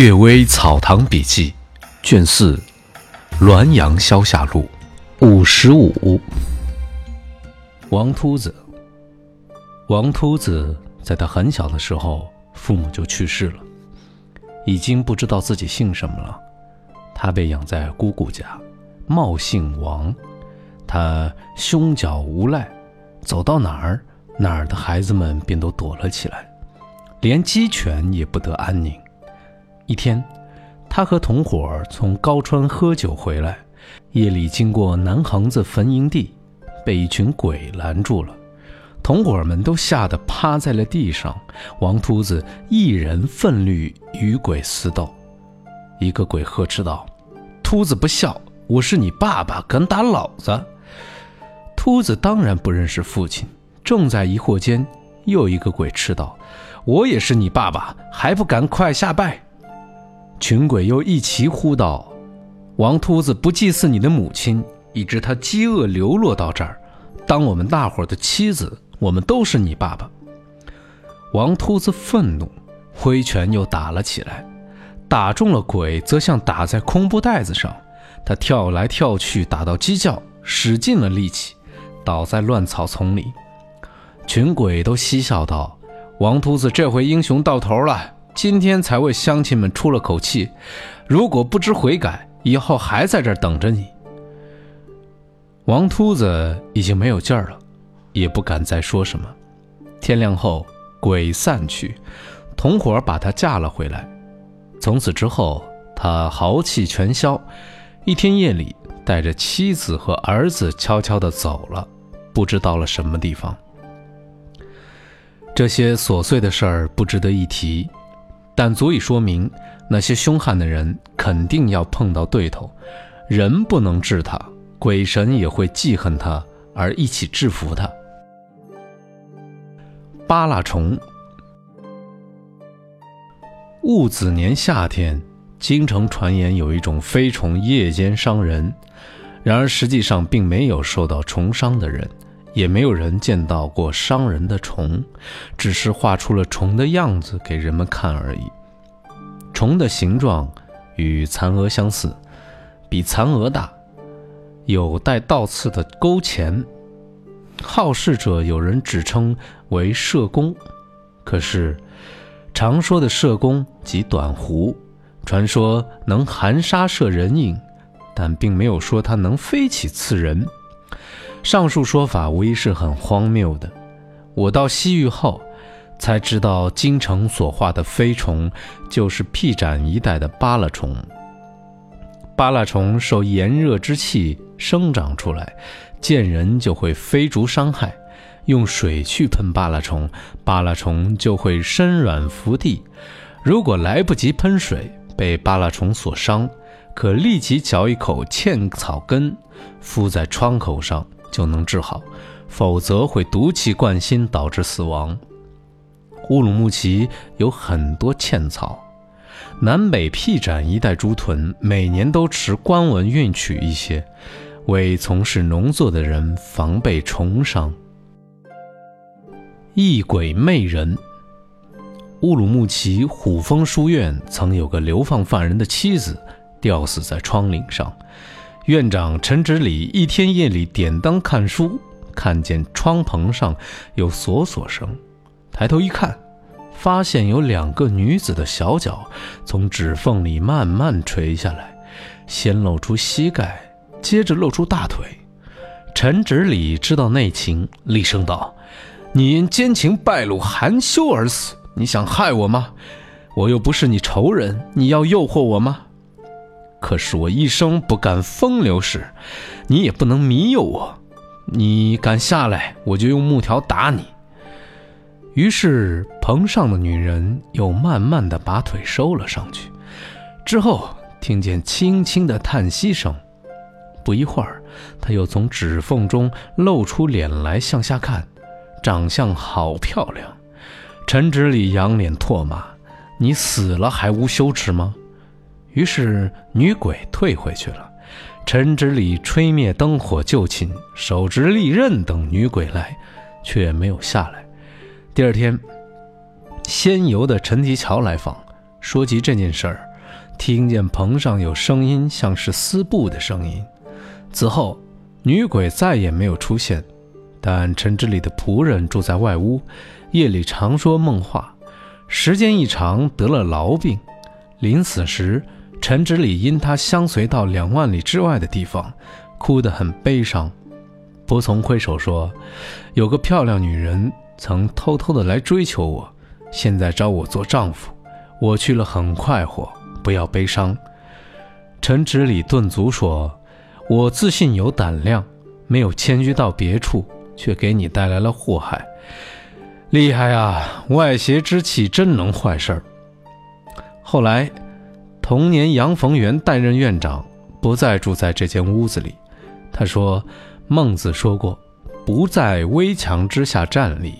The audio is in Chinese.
《岳微草堂笔记》卷四，《滦阳消夏录》五十五。王秃子，王秃子在他很小的时候，父母就去世了，已经不知道自己姓什么了。他被养在姑姑家，冒姓王。他胸脚无赖，走到哪儿，哪儿的孩子们便都躲了起来，连鸡犬也不得安宁。一天，他和同伙从高川喝酒回来，夜里经过南横子坟营地，被一群鬼拦住了。同伙们都吓得趴在了地上。王秃子一人奋力与鬼厮斗。一个鬼呵斥道：“秃子不孝，我是你爸爸，敢打老子！”秃子当然不认识父亲。正在疑惑间，又一个鬼斥道：“我也是你爸爸，还不赶快下拜！”群鬼又一齐呼道：“王秃子不祭祀你的母亲，以致他饥饿流落到这儿，当我们大伙的妻子，我们都是你爸爸。”王秃子愤怒，挥拳又打了起来，打中了鬼，则像打在空布袋子上，他跳来跳去，打到鸡叫，使尽了力气，倒在乱草丛里。群鬼都嬉笑道：“王秃子这回英雄到头了。”今天才为乡亲们出了口气，如果不知悔改，以后还在这儿等着你。王秃子已经没有劲儿了，也不敢再说什么。天亮后，鬼散去，同伙把他架了回来。从此之后，他豪气全消。一天夜里，带着妻子和儿子悄悄地走了，不知到了什么地方。这些琐碎的事儿不值得一提。但足以说明，那些凶悍的人肯定要碰到对头，人不能治他，鬼神也会记恨他而一起制服他。巴拉虫。戊子年夏天，京城传言有一种飞虫夜间伤人，然而实际上并没有受到虫伤的人，也没有人见到过伤人的虫，只是画出了虫的样子给人们看而已。虫的形状与蚕蛾相似，比蚕蛾大，有带倒刺的钩钳。好事者有人指称为射弓，可是常说的射弓即短弧，传说能含沙射人影，但并没有说它能飞起刺人。上述说法无疑是很荒谬的。我到西域后。才知道京城所画的飞虫，就是辟斩一带的巴拉虫。巴拉虫受炎热之气生长出来，见人就会飞逐伤害。用水去喷巴拉虫，巴拉虫就会身软伏地。如果来不及喷水，被巴拉虫所伤，可立即嚼一口茜草根，敷在创口上就能治好；否则会毒气灌心，导致死亡。乌鲁木齐有很多茜草，南北僻展一带猪屯每年都持官文运取一些，为从事农作的人防备虫伤。异鬼魅人。乌鲁木齐虎峰书院曾有个流放犯人的妻子吊死在窗棂上，院长陈直礼一天夜里点灯看书，看见窗棚上有锁锁声。抬头一看，发现有两个女子的小脚从指缝里慢慢垂下来，先露出膝盖，接着露出大腿。陈直礼知道内情，厉声道：“你因奸情败露，含羞而死，你想害我吗？我又不是你仇人，你要诱惑我吗？可是我一生不干风流事，你也不能迷诱我。你敢下来，我就用木条打你。”于是，棚上的女人又慢慢的把腿收了上去。之后，听见轻轻的叹息声。不一会儿，她又从指缝中露出脸来，向下看，长相好漂亮。陈直礼仰脸唾骂：“你死了还无羞耻吗？”于是，女鬼退回去了。陈直礼吹灭灯火就寝，手执利刃等女鬼来，却没有下来。第二天，仙游的陈吉桥来访，说及这件事儿，听见棚上有声音，像是撕布的声音。此后，女鬼再也没有出现。但陈之礼的仆人住在外屋，夜里常说梦话，时间一长得了痨病。临死时，陈直礼因他相随到两万里之外的地方，哭得很悲伤。仆从挥手说：“有个漂亮女人曾偷偷的来追求我，现在招我做丈夫，我去了很快活，不要悲伤。”陈直礼顿足说：“我自信有胆量，没有迁居到别处。”却给你带来了祸害，厉害啊！外邪之气真能坏事儿。后来，同年杨逢源担任院长，不再住在这间屋子里。他说：“孟子说过，不在危墙之下站立。”